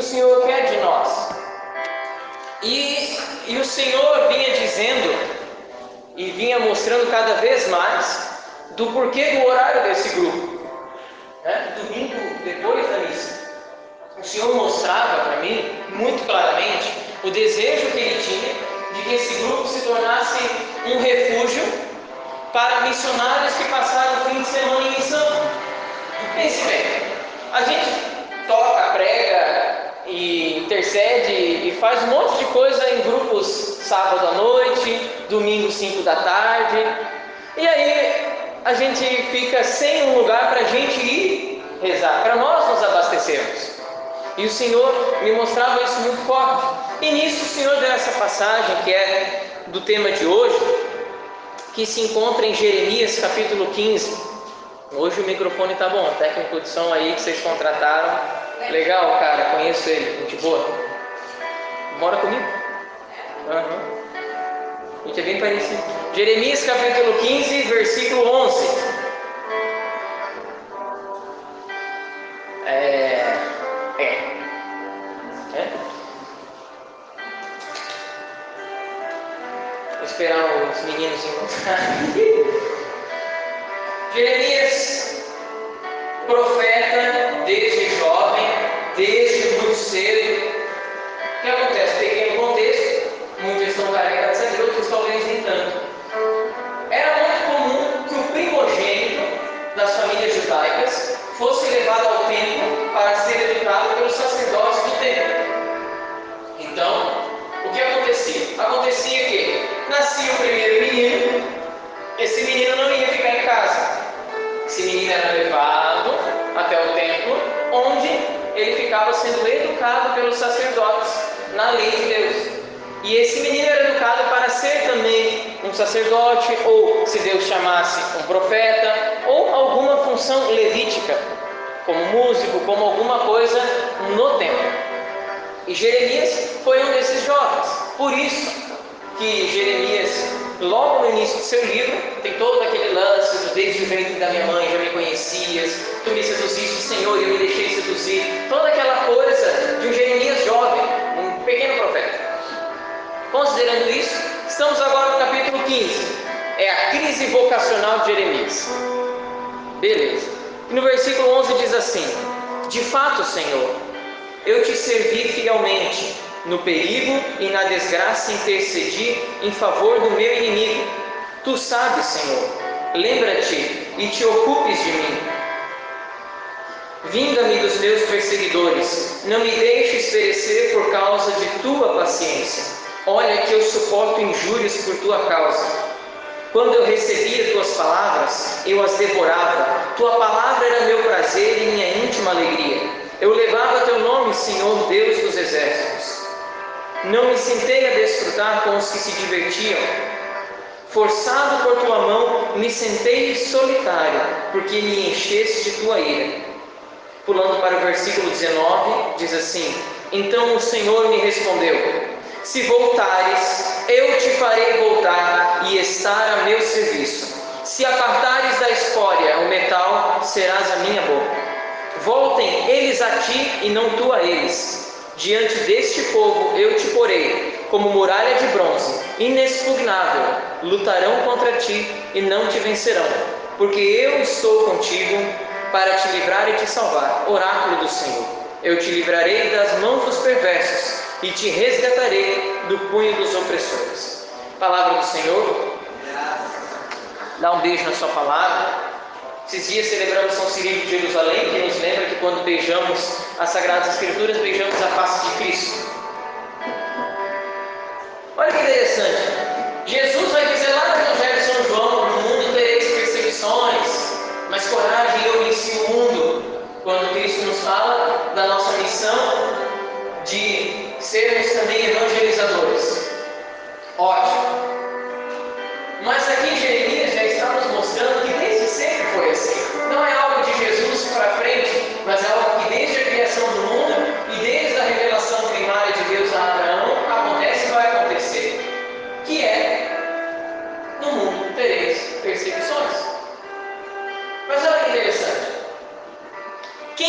o Senhor quer de nós. E, e o Senhor vinha dizendo e vinha mostrando cada vez mais do porquê do horário desse grupo. Né? Domingo depois da missa. O Senhor mostrava para mim muito claramente o desejo que ele tinha de que esse grupo se tornasse um refúgio para missionários que passaram o fim de semana em missão. Pense bem, a gente toca, prega e intercede e faz um monte de coisa em grupos sábado à noite, domingo 5 da tarde, e aí a gente fica sem um lugar para a gente ir rezar, para nós nos abastecermos. E o Senhor me mostrava isso muito forte. E nisso o Senhor deu essa passagem que é do tema de hoje, que se encontra em Jeremias capítulo 15. Hoje o microfone tá bom, técnico de som aí que vocês contrataram. Legal, cara, conheço ele, gente boa. Mora comigo? Uhum. A gente é bem parecido. Jeremias capítulo 15, versículo 11. É. É. É? Vou esperar os meninos encontrarem. Jeremias, profeta desde muito cedo. O que acontece? Pequeno contexto, muitos estão carregados de outros talvez nem tanto. Era muito comum que o primogênito das famílias judaicas fosse levado ao templo para ser educado pelos sacerdotes do templo. Então, o que acontecia? Acontecia que nascia o primeiro menino, esse menino não ia ficar em casa. Esse menino era levado até o templo, onde ele ficava sendo educado pelos sacerdotes na lei de Deus. E esse menino era educado para ser também um sacerdote, ou se Deus chamasse um profeta, ou alguma função levítica, como músico, como alguma coisa no templo. E Jeremias foi um desses jovens. Por isso que Jeremias logo no início do seu livro, tem todo aquele lance desde o ventre da minha mãe já me conhecias, tu me seduziste, Senhor, e eu me deixei seduzir. Toda aquela coisa de um Jeremias jovem, um pequeno profeta. Considerando isso, estamos agora no capítulo 15. É a crise vocacional de Jeremias. Beleza. E no versículo 11 diz assim: De fato, Senhor, eu te servi fielmente no perigo e na desgraça intercedi em favor do meu inimigo. Tu sabes, Senhor, lembra-te e te ocupes de mim. Vinga-me dos meus perseguidores, não me deixes perecer por causa de tua paciência. Olha que eu suporto injúrias por tua causa. Quando eu recebia tuas palavras, eu as devorava. Tua palavra era meu prazer e minha íntima alegria. Eu levava teu nome, Senhor Deus dos exércitos. Não me sentei a desfrutar com os que se divertiam. Forçado por tua mão, me sentei solitário, porque me encheste de tua ira. Pulando para o versículo 19, diz assim: Então o Senhor me respondeu: Se voltares, eu te farei voltar e estar a meu serviço. Se apartares da escória o metal, serás a minha boca. Voltem eles a ti e não tu a eles Diante deste povo eu te porei, como muralha de bronze, inexpugnável. Lutarão contra ti e não te vencerão, porque eu estou contigo para te livrar e te salvar. Oráculo do Senhor. Eu te livrarei das mãos dos perversos e te resgatarei do punho dos opressores. Palavra do Senhor. Dá um beijo na sua palavra. Esses dias celebramos São Cirilo de Jerusalém, que nos lembra que quando beijamos as Sagradas Escrituras, beijamos a face de Cristo. Fala da nossa missão de sermos também evangelizadores. Ótimo. Mas aqui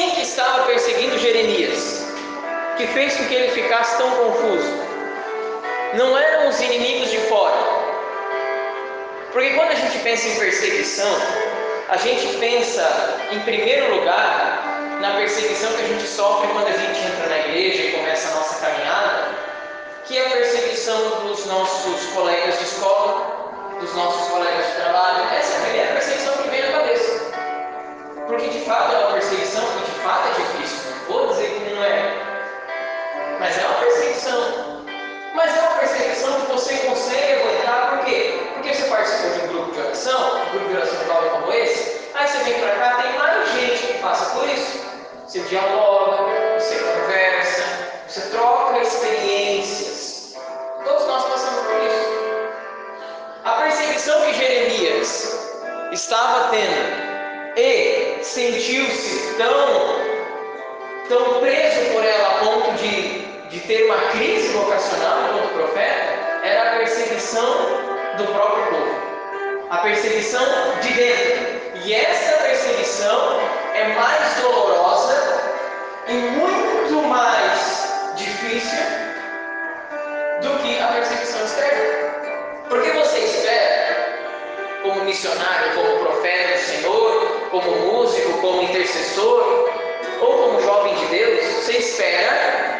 Quem que estava perseguindo Jeremias? que fez com que ele ficasse tão confuso? Não eram os inimigos de fora. Porque quando a gente pensa em perseguição, a gente pensa, em primeiro lugar, na perseguição que a gente sofre quando a gente entra na igreja e começa a nossa caminhada, que é a perseguição dos nossos colegas de escola, dos nossos colegas de trabalho. Essa é a primeira perseguição que vem na cabeça. Porque de fato é uma perseguição que de fato é difícil. Não vou dizer que não é. Mas é uma perseguição. Mas é uma perseguição que você consegue aguentar, por quê? Porque você participou de um grupo de oração, um grupo de oração como esse, aí você vem para cá, tem mais gente que passa por isso. Você dialoga, você conversa, você troca experiências. Todos nós passamos por isso. A perseguição que Jeremias estava tendo e sentiu-se tão, tão preso por ela a ponto de, de ter uma crise vocacional enquanto profeta, era a perseguição do próprio povo. A perseguição de dentro. E essa perseguição é mais dolorosa e muito mais difícil do que a perseguição externa. Porque você espera, como missionário, como profeta do Senhor, como músico, como intercessor, ou como jovem de Deus, você espera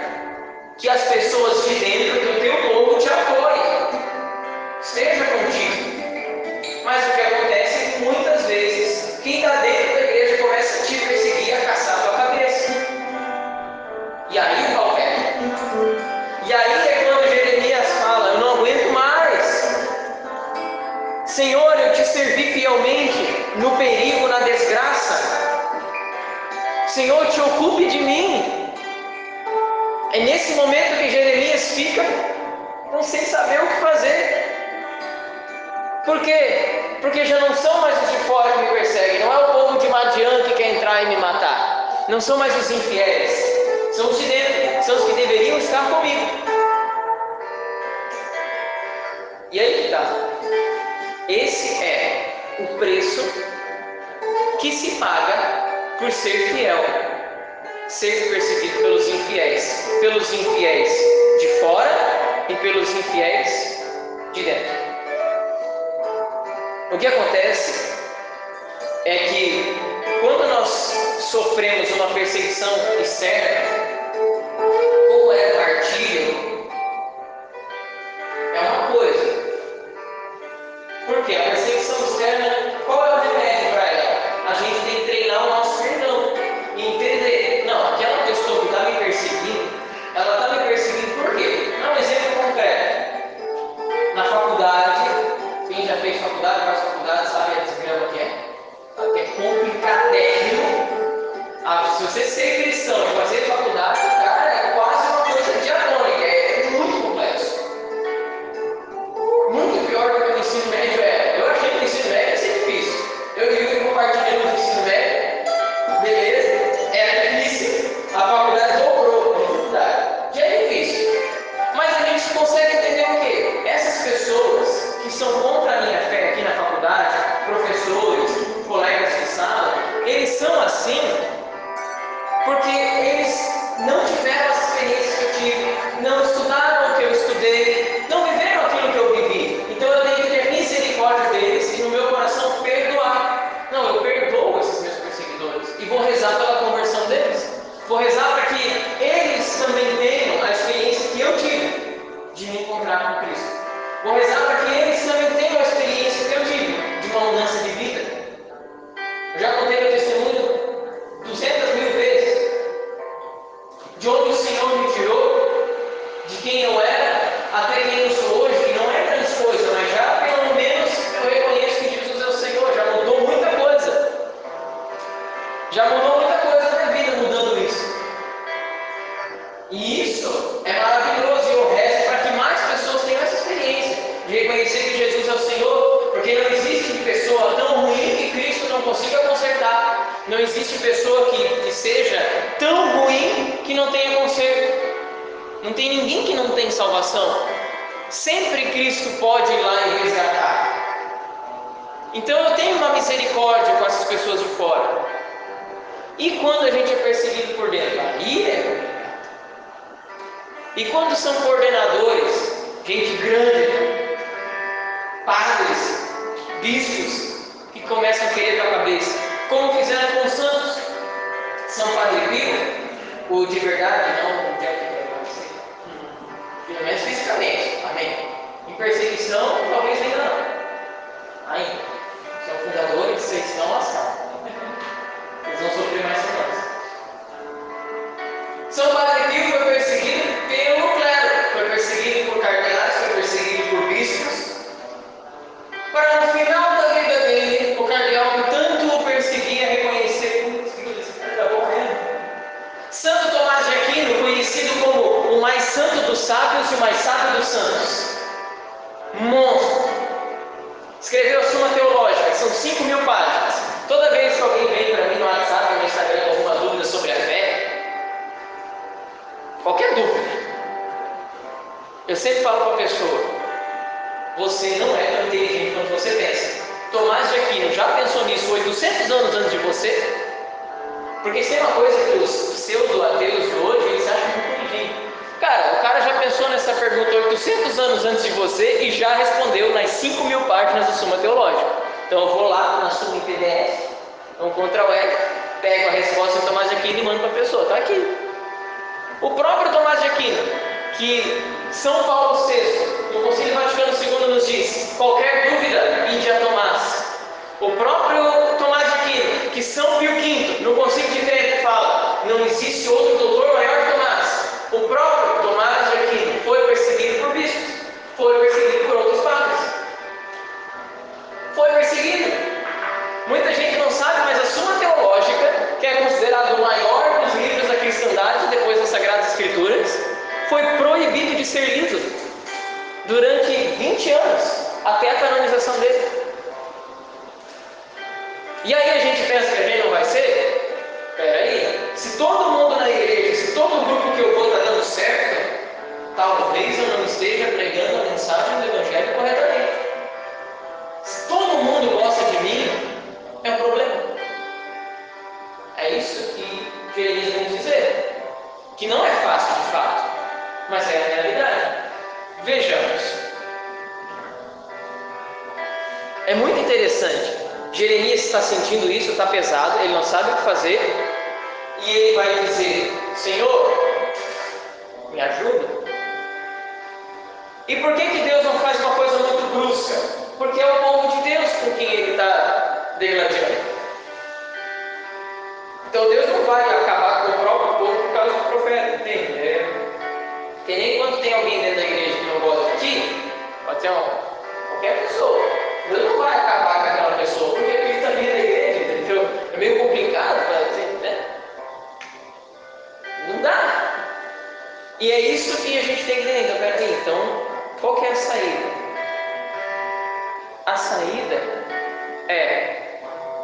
que as pessoas de dentro do teu povo te apoiem, esteja contigo. Mas o que acontece é que muitas vezes quem está dentro da igreja começa a te perseguir, a caçar a tua cabeça. E aí o pau E aí é quando Jeremias fala, eu não aguento mais. Senhor, eu te servi fielmente no perigo, na desgraça. Senhor, te ocupe de mim. É nesse momento que Jeremias fica não sem saber o que fazer. Por quê? Porque já não são mais os de fora que me perseguem, não é o povo de Madian que quer entrar e me matar. Não são mais os infiéis, são os de dentro, são os que deveriam estar comigo. E aí que está. Esse é o preço que se paga por ser fiel, ser perseguido pelos infiéis, pelos infiéis de fora e pelos infiéis de dentro. O que acontece é que quando nós sofremos uma perseguição externa, Já mudou muita coisa na vida mudando isso. E isso é maravilhoso e eu rezo para que mais pessoas tenham essa experiência de reconhecer que Jesus é o Senhor, porque não existe pessoa tão ruim que Cristo não consiga consertar. Não existe pessoa que, que seja tão ruim que não tenha conserto. Não tem ninguém que não tem salvação. Sempre Cristo pode ir lá e resgatar. Então eu tenho uma misericórdia com essas pessoas de fora. E quando a gente é perseguido por dentro? Aí é complicado. E quando são coordenadores, gente grande, padres, bispos, que começam a querer a cabeça, como fizeram com os santos, São Padre Pio, o de verdade, não o de pelo menos fisicamente, amém. Em perseguição, talvez ainda não. Ainda. São fundadores, vocês estão. Eles vão sofrer mais que nós. São Padre Pio foi perseguido pelo clero, foi perseguido por cardeais, foi perseguido por bispos. Para no final da vida dele, o cardeal que tanto o perseguia reconhecer, esse cara está morrendo. Santo Tomás de Aquino, conhecido como o mais santo dos sábios e o mais sábio dos santos. Monstro. Escreveu a Suma Teológica, são 5 mil páginas. Toda vez que alguém vem com alguma dúvida sobre a fé, Qualquer dúvida. Eu sempre falo para a pessoa: você não é tão inteligente quanto você pensa. Tomás de Aquino já pensou nisso 800 anos antes de você? Porque é uma coisa que os pseudo-ateus de hoje eles acham muito inteligente. Cara, o cara já pensou nessa pergunta 800 anos antes de você e já respondeu nas 5 mil páginas do Suma Teológica. Então eu vou lá na Suma em PDF, um Ctrl L, pego a resposta de Tomás de Aquino e mando para a pessoa. Está aqui. O próprio Tomás de Aquino, que São Paulo VI, no Concílio Vaticano II, nos diz: qualquer dúvida, ide a Tomás. O próprio Tomás de Aquino, que São Pio V, no Concílio de Trento, fala: não existe outro doutor maior que Tomás. O próprio Tomás de Aquino foi perseguido por bispos, foi perseguido por outros padres. Foi perseguido. Muita gente não sabe, mas a Suma Teológica, que é considerado o maior dos livros da cristandade depois das Sagradas Escrituras, foi proibido de ser lido durante 20 anos, até a canonização dele. E aí a gente pensa que a não vai ser? Peraí, se todo mundo na igreja, se todo grupo que eu vou está dando certo, talvez eu não esteja pregando a mensagem do Evangelho corretamente. Se todo mundo gosta de mim, é um problema. É isso que Jeremias vem dizer. Que não é fácil de fato, mas é a realidade. Vejamos. É muito interessante. Jeremias está sentindo isso, está pesado, ele não sabe o que fazer. E ele vai dizer: Senhor, me ajuda. E por que, que Deus não faz uma coisa muito brusca? Porque é o povo de Deus com quem ele está degladiando. Então Deus não vai acabar com o próprio povo por causa do profeta, entende? É, que nem quando tem alguém dentro da igreja que não gosta de ti, pode ser uma, qualquer pessoa. Deus não vai acabar com aquela pessoa, porque ele está vindo da igreja, entendeu? É meio complicado para dizer, né? Não dá. E é isso que a gente tem que entender. Então, peraí, então, qual que é a saída? A saída é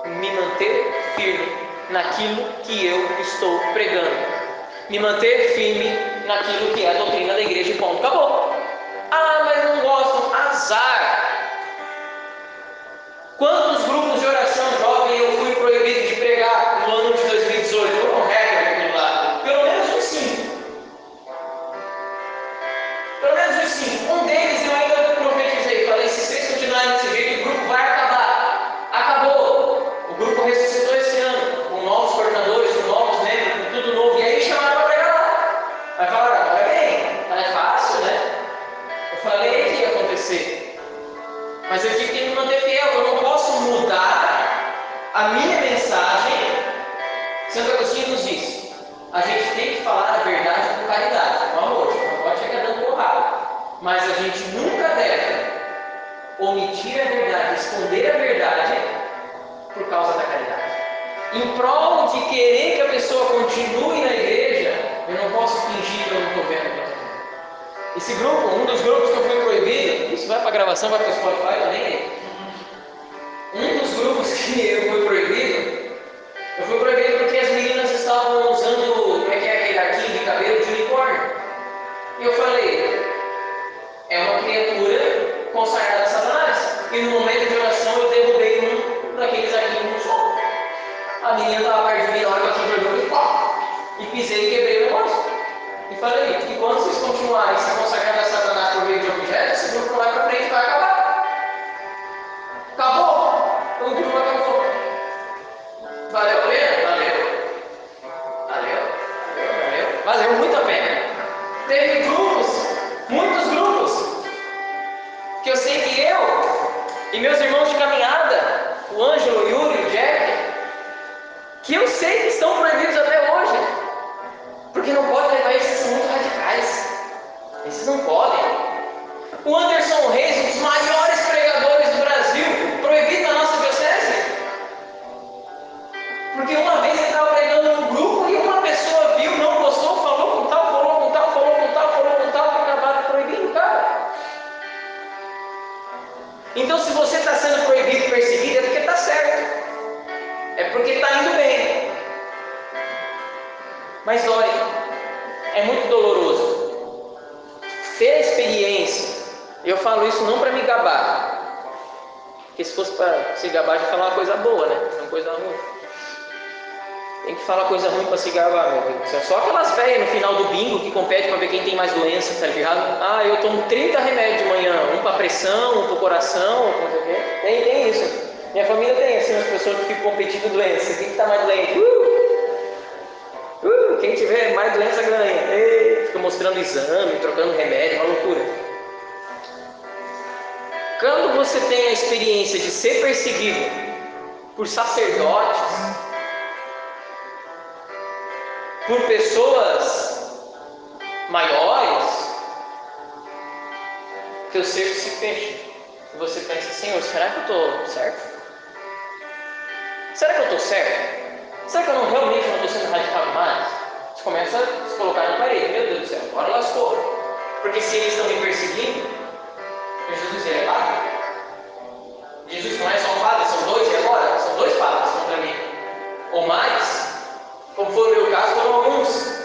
me manter firme naquilo que eu estou pregando. Me manter firme naquilo que é a doutrina da igreja e ponto. Acabou. Ah, mas não gostam. Azar. Quantos grupos de oração jovem eu fui proibido de pregar no ano de 2018? Eu não gravação, vai para o Spotify também. Um dos grupos que eu fui proibido, eu fui proibido porque as meninas estavam usando, como é que é aquele arquinho de cabelo de unicórnio. E eu falei, é uma criatura consagrada a Satanás. E no momento de oração eu derrubei um daqueles arquinhos no sol. A menina estava perto de mim na hora que eu tinha e pisei e quebrei o negócio. E falei, que quando vocês continuarem se consagrando a Satanás por meio de objetos, esse grupo lá para frente vai acabar. Acabou! O grupo acabou. Valeu a pena? Valeu. Valeu. Valeu, valeu. Muito a pena. Teve grupos, muitos grupos, que eu sei que eu e meus irmãos de caminhada, o Ângelo, o Yuri, o Jack, que eu sei que estão proibidos até porque não pode levar esses são muito radicais. Esses não podem. O Anderson Reis, um dos maiores pregadores do Brasil, proibido na nossa diocese. Porque uma vez ele estava pregando num grupo e uma pessoa viu, não gostou, falou com tal, falou com tal, falou com tal, falou com tal, e acabaram proibindo o cara. Então, se você está sendo proibido perseguido, é porque está certo. É porque está indo bem. Mas dói. Experiência. Eu falo isso não para me gabar. Porque se fosse para se gabar, já falar uma coisa boa, né? Uma coisa ruim. Tem que falar coisa ruim para se gabar, meu Deus. É só aquelas velhas no final do bingo que competem para ver quem tem mais doença, tá ligado? Ah, eu tomo 30 remédios de manhã, um para pressão, um para coração, não sei o quê. Tem, tem isso. Minha família tem assim as pessoas que ficam competindo doença. Quem está mais doente? Uh! Uh! Quem tiver mais doença ganha. Ei! Fica mostrando exame, trocando remédio, uma loucura. Quando você tem a experiência de ser perseguido por sacerdotes, por pessoas maiores, teu cerco se fecha. E você pensa, Senhor, será que eu estou certo? Será que eu estou certo? Será que eu não, realmente não estou sendo radical demais? Você começa a se colocar na parede, meu Deus do céu, agora lascou. Porque se eles estão me perseguindo, Jesus é padre. Jesus não é só um padre, são dois, e agora? São dois padres contra mim. Ou mais, como foi o meu caso, foram alguns.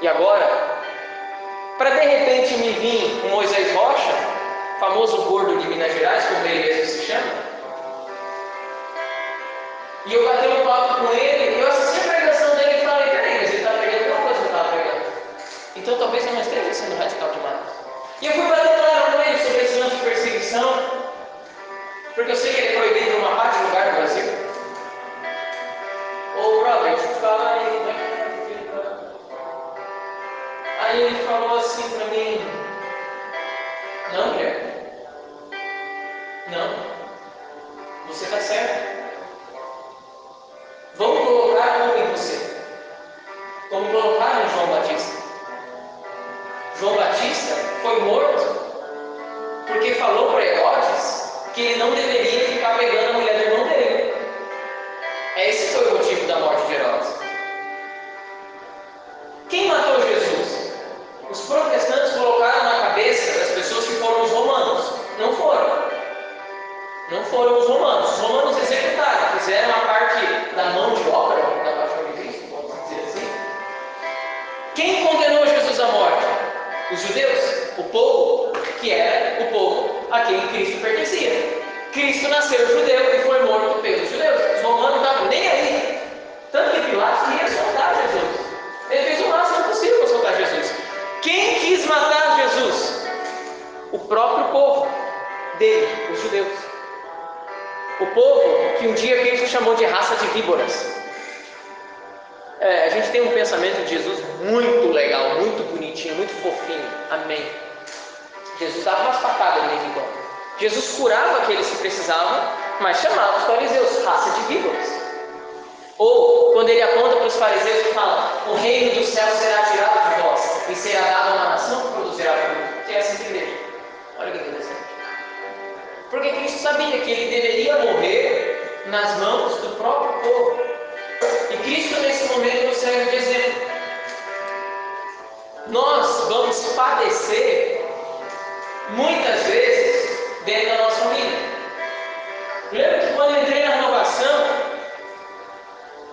E agora, para de repente me vir um Moisés Rocha, famoso gordo de Minas Gerais, como ele mesmo se chama, e eu bati um papo com ele, e eu assisti a pregação dele e falei, peraí, mas ele está pregando uma coisa que eu estava pregando. Então talvez eu não esteja sendo radical demais. E eu fui bater claro com ele sobre esse lance de perseguição, porque eu sei que ele é proibido em uma parte do lugar do Brasil. Ô brother, te fala aí, é tá Aí ele falou assim para mim, não, mulher, não, você está certo. Vamos colocar como em você? Como colocaram João Batista. João Batista foi morto porque falou para Herodes que ele não deveria ficar pegando a mulher do irmão dele. Esse foi o motivo da morte de Herodes. Quem matou Jesus? Os protestantes colocaram na cabeça das pessoas que foram os romanos. Não foram. Não foram os romanos. Os romanos executaram, fizeram a parte da mão de obra da paixão de Cristo, vamos dizer assim. Quem condenou Jesus à morte? Os judeus, povo que era o povo a quem Cristo pertencia. Cristo nasceu judeu e foi morto pelos judeus. Os romanos não estavam nem aí. Tanto que Pilatos queria soltar Jesus. Ele fez o máximo possível para soltar Jesus. Quem quis matar Jesus? O próprio povo dele, os judeus. O povo que um dia Cristo chamou de raça de víboras. É, a gente tem um pensamento de Jesus muito legal, muito bonitinho, muito fofinho. Amém. Jesus dava umas facadas vez em quando. Jesus curava aqueles que precisavam, mas chamava os fariseus raça de víboras. Ou quando ele aponta para os fariseus e fala: O reino do céu será tirado de vós e será dado a uma nação que produzirá fruto. Que é essa igreja. Olha que interessante. Porque Cristo sabia que ele deveria morrer nas mãos do próprio povo. E Cristo, nesse momento, nos serve de exemplo. Nós vamos padecer muitas vezes dentro da nossa família. Lembra que quando eu entrei na renovação,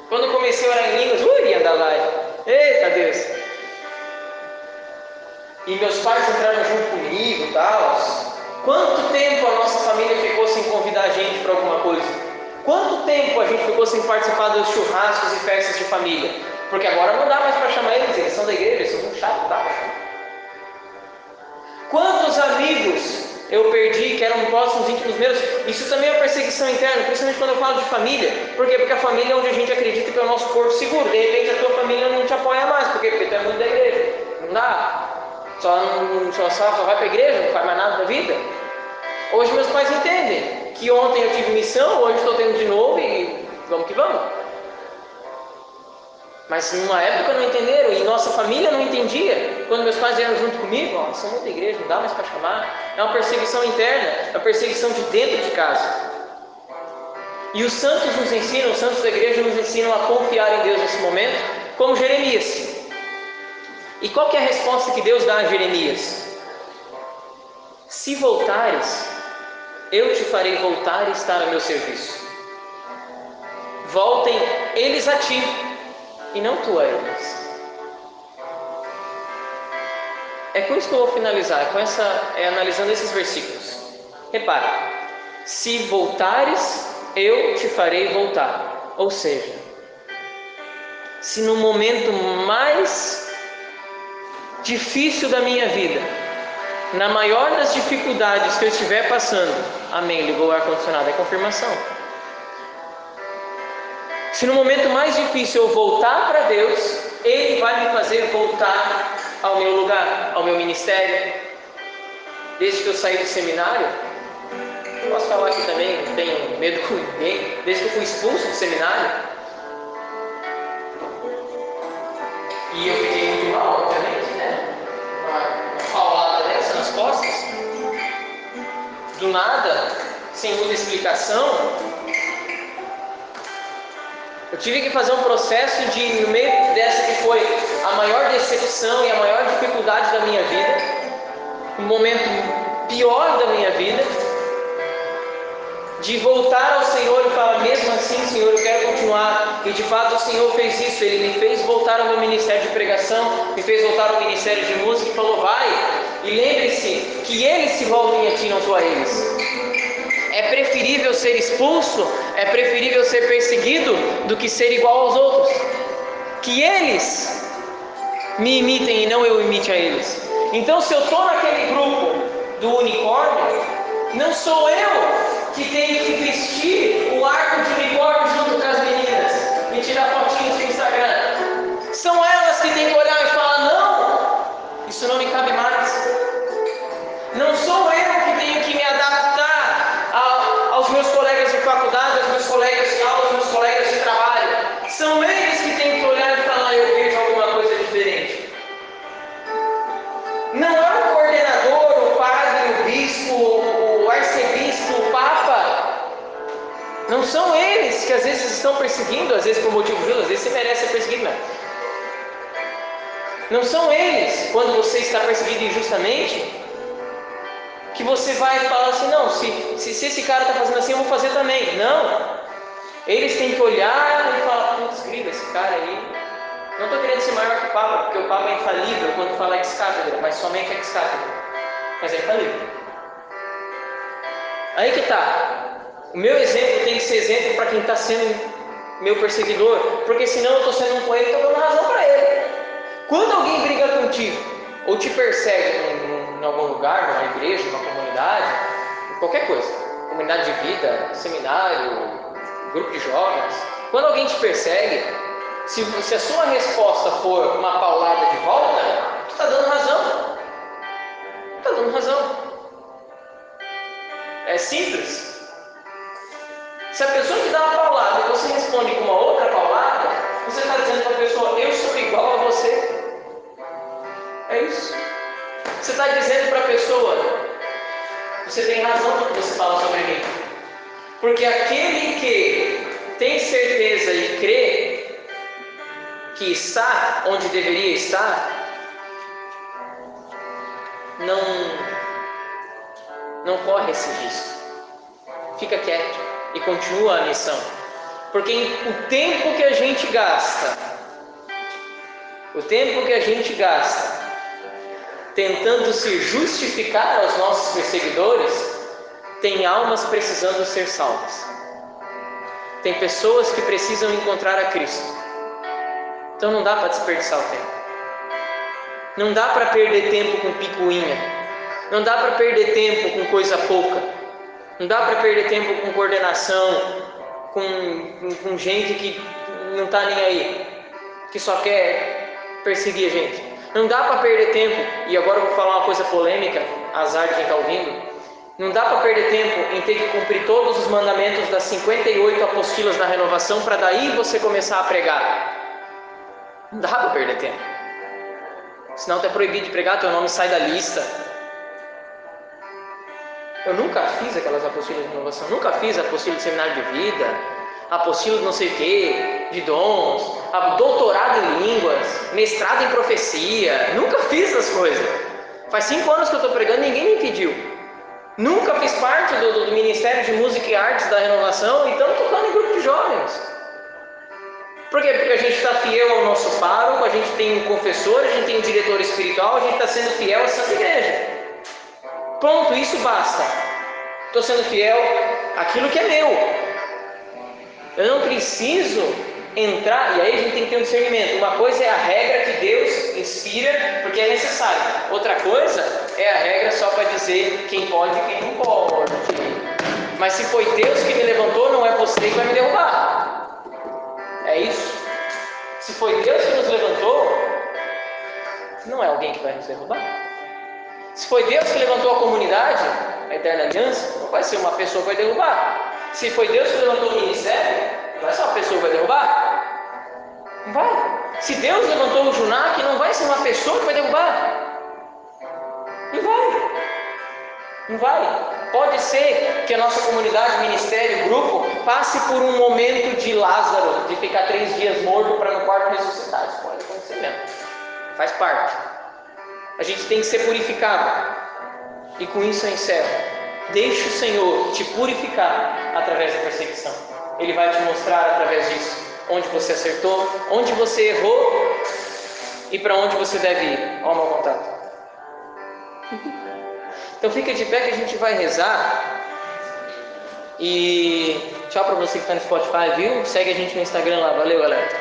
quando eu comecei a orar em línguas, ui, ia da live. Eita Deus! E meus pais entraram junto comigo e tal. Quanto tempo a nossa família ficou sem convidar a gente para alguma coisa? Quanto tempo a gente ficou sem participar dos churrascos e festas de família? Porque agora não dá mais para chamar eles, eles são da igreja, eles são amigos eu perdi, que eram próximos íntimos meus. Isso também é perseguição interna, principalmente quando eu falo de família. Por quê? Porque a família é onde a gente acredita que é o nosso porto seguro. De repente a tua família não te apoia mais. Por quê? Porque tu é muito da igreja. Não dá. Só, só, só, só vai para a igreja, não faz mais nada da vida. Hoje meus pais entendem que ontem eu tive missão, hoje estou tendo de novo e vamos que vamos. Mas numa época não entenderam e nossa família não entendia. Quando meus pais vieram junto comigo, ó, são muita igreja, não dá mais para chamar. É uma perseguição interna, é uma perseguição de dentro de casa. E os santos nos ensinam, os santos da igreja nos ensinam a confiar em Deus nesse momento, como Jeremias. E qual é a resposta que Deus dá a Jeremias? Se voltares, eu te farei voltar e estar a meu serviço. Voltem eles a ti, e não tu a eles. É com isso que eu vou finalizar, com essa, é, analisando esses versículos. Repare, se voltares, eu te farei voltar. Ou seja, se no momento mais difícil da minha vida, na maior das dificuldades que eu estiver passando, amém, ligou o ar-condicionado, é confirmação. Se no momento mais difícil eu voltar para Deus, Ele vai me fazer voltar ao meu lugar, ao meu ministério. Desde que eu saí do seminário, posso falar aqui também, não tenho medo com ninguém, desde que eu fui expulso do seminário, e eu fiquei muito mal, obviamente, né? Uma paulada dessa nas costas, do nada, sem muita explicação, eu tive que fazer um processo de, no meio dessa que foi a maior decepção e a maior dificuldade da minha vida, um momento pior da minha vida, de voltar ao Senhor e falar, mesmo assim, Senhor, eu quero continuar. E de fato o Senhor fez isso, Ele me fez voltar ao meu ministério de pregação, me fez voltar ao ministério de música e falou, vai, e lembre-se que eles se voltem a ti, não tu a eles. É preferível ser expulso, é preferível ser perseguido do que ser igual aos outros. Que eles me imitem e não eu imite a eles. Então, se eu estou naquele grupo do unicórnio, não sou eu que tenho que vestir o arco de unicórnio Não são eles que às vezes estão perseguindo, às vezes por motivo justo, às vezes você merece ser perseguido mesmo. Não são eles, quando você está perseguido injustamente, que você vai falar assim, não, se, se, se esse cara está fazendo assim, eu vou fazer também. Não. Eles têm que olhar e falar, putz, grita, esse cara aí. Não estou querendo ser maior que o Papa, porque o Papa é infalível quando fala ex-cátedra, mas somente ex-cátedra. Mas é infalível. Aí que tá. O meu exemplo tem que ser exemplo para quem está sendo meu perseguidor, porque senão eu estou sendo um coelho e estou dando razão para ele. Quando alguém briga contigo ou te persegue em algum lugar, numa igreja, numa comunidade, qualquer coisa, comunidade de vida, seminário, grupo de jovens, quando alguém te persegue, se, se a sua resposta for uma paulada de volta, tu está dando razão. Está dando razão. É simples. Se a pessoa te dá uma paulada e você responde com uma outra paulada, você está dizendo para a pessoa, eu sou igual a você. É isso. Você está dizendo para a pessoa, você tem razão no que você fala sobre mim. Porque aquele que tem certeza e crê que está onde deveria estar, não, não corre esse risco. Fica quieto e continua a missão. Porque o tempo que a gente gasta, o tempo que a gente gasta tentando se justificar aos nossos perseguidores, tem almas precisando ser salvas. Tem pessoas que precisam encontrar a Cristo. Então não dá para desperdiçar o tempo. Não dá para perder tempo com picuinha. Não dá para perder tempo com coisa pouca. Não dá para perder tempo com coordenação, com, com, com gente que não está nem aí, que só quer perseguir a gente. Não dá para perder tempo, e agora eu vou falar uma coisa polêmica, azar de quem está ouvindo. Não dá para perder tempo em ter que cumprir todos os mandamentos das 58 apostilas da renovação para daí você começar a pregar. Não dá para perder tempo. Senão tu é proibido de pregar, teu nome sai da lista. Eu nunca fiz aquelas apostilas de renovação, nunca fiz a apostila de seminário de vida, apostila de não sei o quê, de dons, doutorado em línguas, mestrado em profecia. Nunca fiz essas coisas. Faz cinco anos que eu estou pregando e ninguém me pediu. Nunca fiz parte do, do, Ministério de Música e Artes da Renovação e estamos tocando em grupo de jovens. Por quê? Porque a gente está fiel ao nosso pároco, a gente tem um confessor, a gente tem um diretor espiritual, a gente está sendo fiel à Santa Igreja. Ponto, isso basta. Estou sendo fiel àquilo que é meu. Eu não preciso entrar, e aí a gente tem que ter um discernimento. Uma coisa é a regra que Deus inspira porque é necessário. Outra coisa é a regra só para dizer quem pode e quem não pode. Mas se foi Deus que me levantou, não é você que vai me derrubar. É isso. Se foi Deus que nos levantou, não é alguém que vai nos derrubar. Se foi Deus que levantou a comunidade, a eterna aliança, não vai ser uma pessoa que vai derrubar. Se foi Deus que levantou o ministério, não é só uma pessoa que vai derrubar? Não vai. Se Deus levantou o Junak, não vai ser uma pessoa que vai derrubar? Não vai. Não vai. Pode ser que a nossa comunidade, ministério, grupo, passe por um momento de Lázaro, de ficar três dias morto para no quarto ressuscitar. Isso pode acontecer mesmo. Faz parte. A gente tem que ser purificado. E com isso eu encerro. Deixe o Senhor te purificar através da perseguição. Ele vai te mostrar através disso onde você acertou, onde você errou e para onde você deve ir. Ó, mau contato. Então fica de pé que a gente vai rezar. E tchau para você que está no Spotify, viu? Segue a gente no Instagram lá. Valeu, galera.